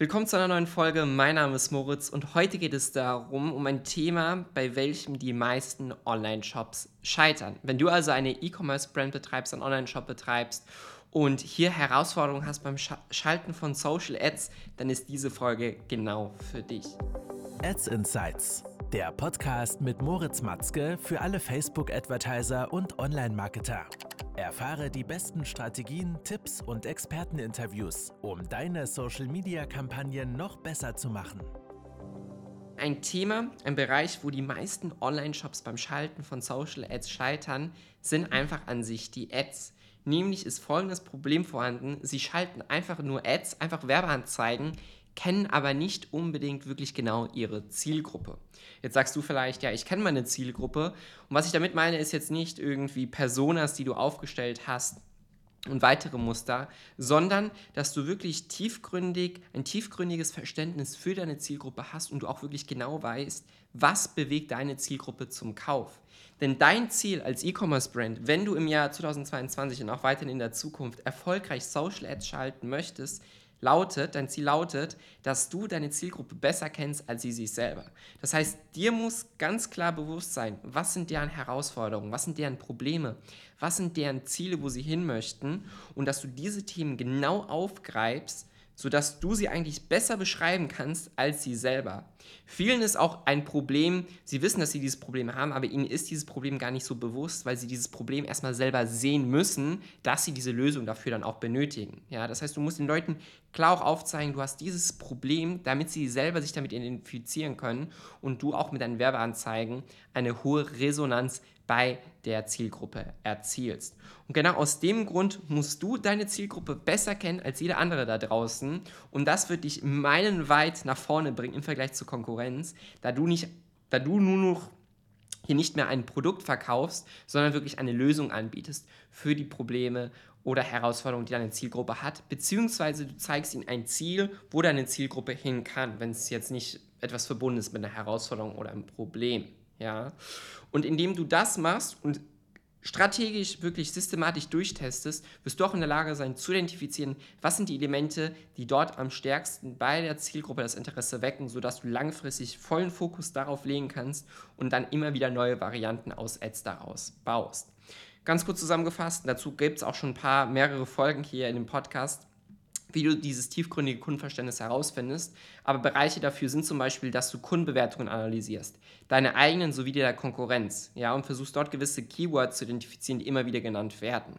Willkommen zu einer neuen Folge. Mein Name ist Moritz und heute geht es darum, um ein Thema, bei welchem die meisten Online-Shops scheitern. Wenn du also eine E-Commerce-Brand betreibst, einen Online-Shop betreibst und hier Herausforderungen hast beim Schalten von Social Ads, dann ist diese Folge genau für dich. Ads Insights, der Podcast mit Moritz Matzke für alle Facebook-Advertiser und Online-Marketer. Erfahre die besten Strategien, Tipps und Experteninterviews, um deine Social-Media-Kampagnen noch besser zu machen. Ein Thema, ein Bereich, wo die meisten Online-Shops beim Schalten von Social Ads scheitern, sind einfach an sich die Ads. Nämlich ist folgendes Problem vorhanden, sie schalten einfach nur Ads, einfach Werbeanzeigen, kennen aber nicht unbedingt wirklich genau ihre Zielgruppe. Jetzt sagst du vielleicht, ja, ich kenne meine Zielgruppe. Und was ich damit meine, ist jetzt nicht irgendwie Personas, die du aufgestellt hast und weitere Muster, sondern dass du wirklich tiefgründig, ein tiefgründiges Verständnis für deine Zielgruppe hast und du auch wirklich genau weißt, was bewegt deine Zielgruppe zum Kauf. Denn dein Ziel als E-Commerce-Brand, wenn du im Jahr 2022 und auch weiterhin in der Zukunft erfolgreich Social Ads schalten möchtest, lautet, dein Ziel lautet, dass du deine Zielgruppe besser kennst als sie sich selber. Das heißt, dir muss ganz klar bewusst sein, was sind deren Herausforderungen, was sind deren Probleme, was sind deren Ziele, wo sie hin möchten und dass du diese Themen genau aufgreifst sodass du sie eigentlich besser beschreiben kannst als sie selber. Vielen ist auch ein Problem, sie wissen, dass sie dieses Problem haben, aber ihnen ist dieses Problem gar nicht so bewusst, weil sie dieses Problem erstmal selber sehen müssen, dass sie diese Lösung dafür dann auch benötigen. Ja, das heißt, du musst den Leuten klar auch aufzeigen, du hast dieses Problem, damit sie selber sich damit identifizieren können und du auch mit deinen Werbeanzeigen eine hohe Resonanz bei der Zielgruppe erzielst. Und genau aus dem Grund musst du deine Zielgruppe besser kennen als jeder andere da draußen. Und das wird dich meilenweit nach vorne bringen im Vergleich zur Konkurrenz, da du, nicht, da du nur noch hier nicht mehr ein Produkt verkaufst, sondern wirklich eine Lösung anbietest für die Probleme oder Herausforderungen, die deine Zielgruppe hat, beziehungsweise du zeigst ihnen ein Ziel, wo deine Zielgruppe hin kann, wenn es jetzt nicht etwas verbunden ist mit einer Herausforderung oder einem Problem. Ja? Und indem du das machst und strategisch wirklich systematisch durchtestest, wirst du auch in der Lage sein zu identifizieren, was sind die Elemente, die dort am stärksten bei der Zielgruppe das Interesse wecken, sodass du langfristig vollen Fokus darauf legen kannst und dann immer wieder neue Varianten aus Ads daraus baust. Ganz kurz zusammengefasst, dazu gibt es auch schon ein paar, mehrere Folgen hier in dem Podcast wie du dieses tiefgründige Kundenverständnis herausfindest. Aber Bereiche dafür sind zum Beispiel, dass du Kundenbewertungen analysierst, deine eigenen sowie die der Konkurrenz, ja, und versuchst dort gewisse Keywords zu identifizieren, die immer wieder genannt werden.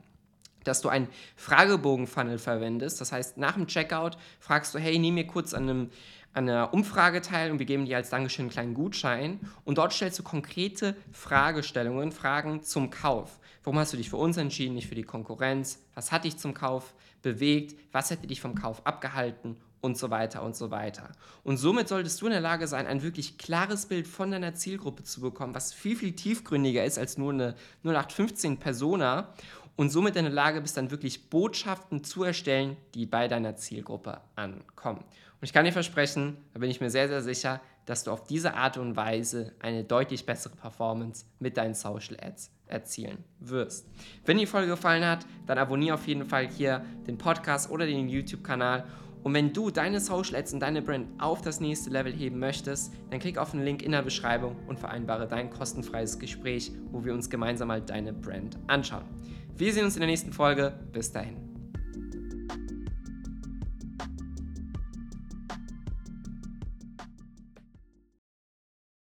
Dass du einen Fragebogen-Funnel verwendest, das heißt, nach dem Checkout fragst du, hey, nimm mir kurz an einem an einer Umfrage teil und wir geben dir als Dankeschön einen kleinen Gutschein. Und dort stellst du konkrete Fragestellungen, Fragen zum Kauf. Warum hast du dich für uns entschieden, nicht für die Konkurrenz? Was hat dich zum Kauf bewegt? Was hätte dich vom Kauf abgehalten? Und so weiter und so weiter. Und somit solltest du in der Lage sein, ein wirklich klares Bild von deiner Zielgruppe zu bekommen, was viel, viel tiefgründiger ist als nur eine 0815 Persona und somit in der Lage bist, dann wirklich Botschaften zu erstellen, die bei deiner Zielgruppe ankommen. Und ich kann dir versprechen, da bin ich mir sehr, sehr sicher, dass du auf diese Art und Weise eine deutlich bessere Performance mit deinen Social Ads erzielen wirst. Wenn die Folge gefallen hat, dann abonniere auf jeden Fall hier den Podcast oder den YouTube-Kanal. Und wenn du deine Social Ads und deine Brand auf das nächste Level heben möchtest, dann klick auf den Link in der Beschreibung und vereinbare dein kostenfreies Gespräch, wo wir uns gemeinsam mal deine Brand anschauen. Wir sehen uns in der nächsten Folge. Bis dahin.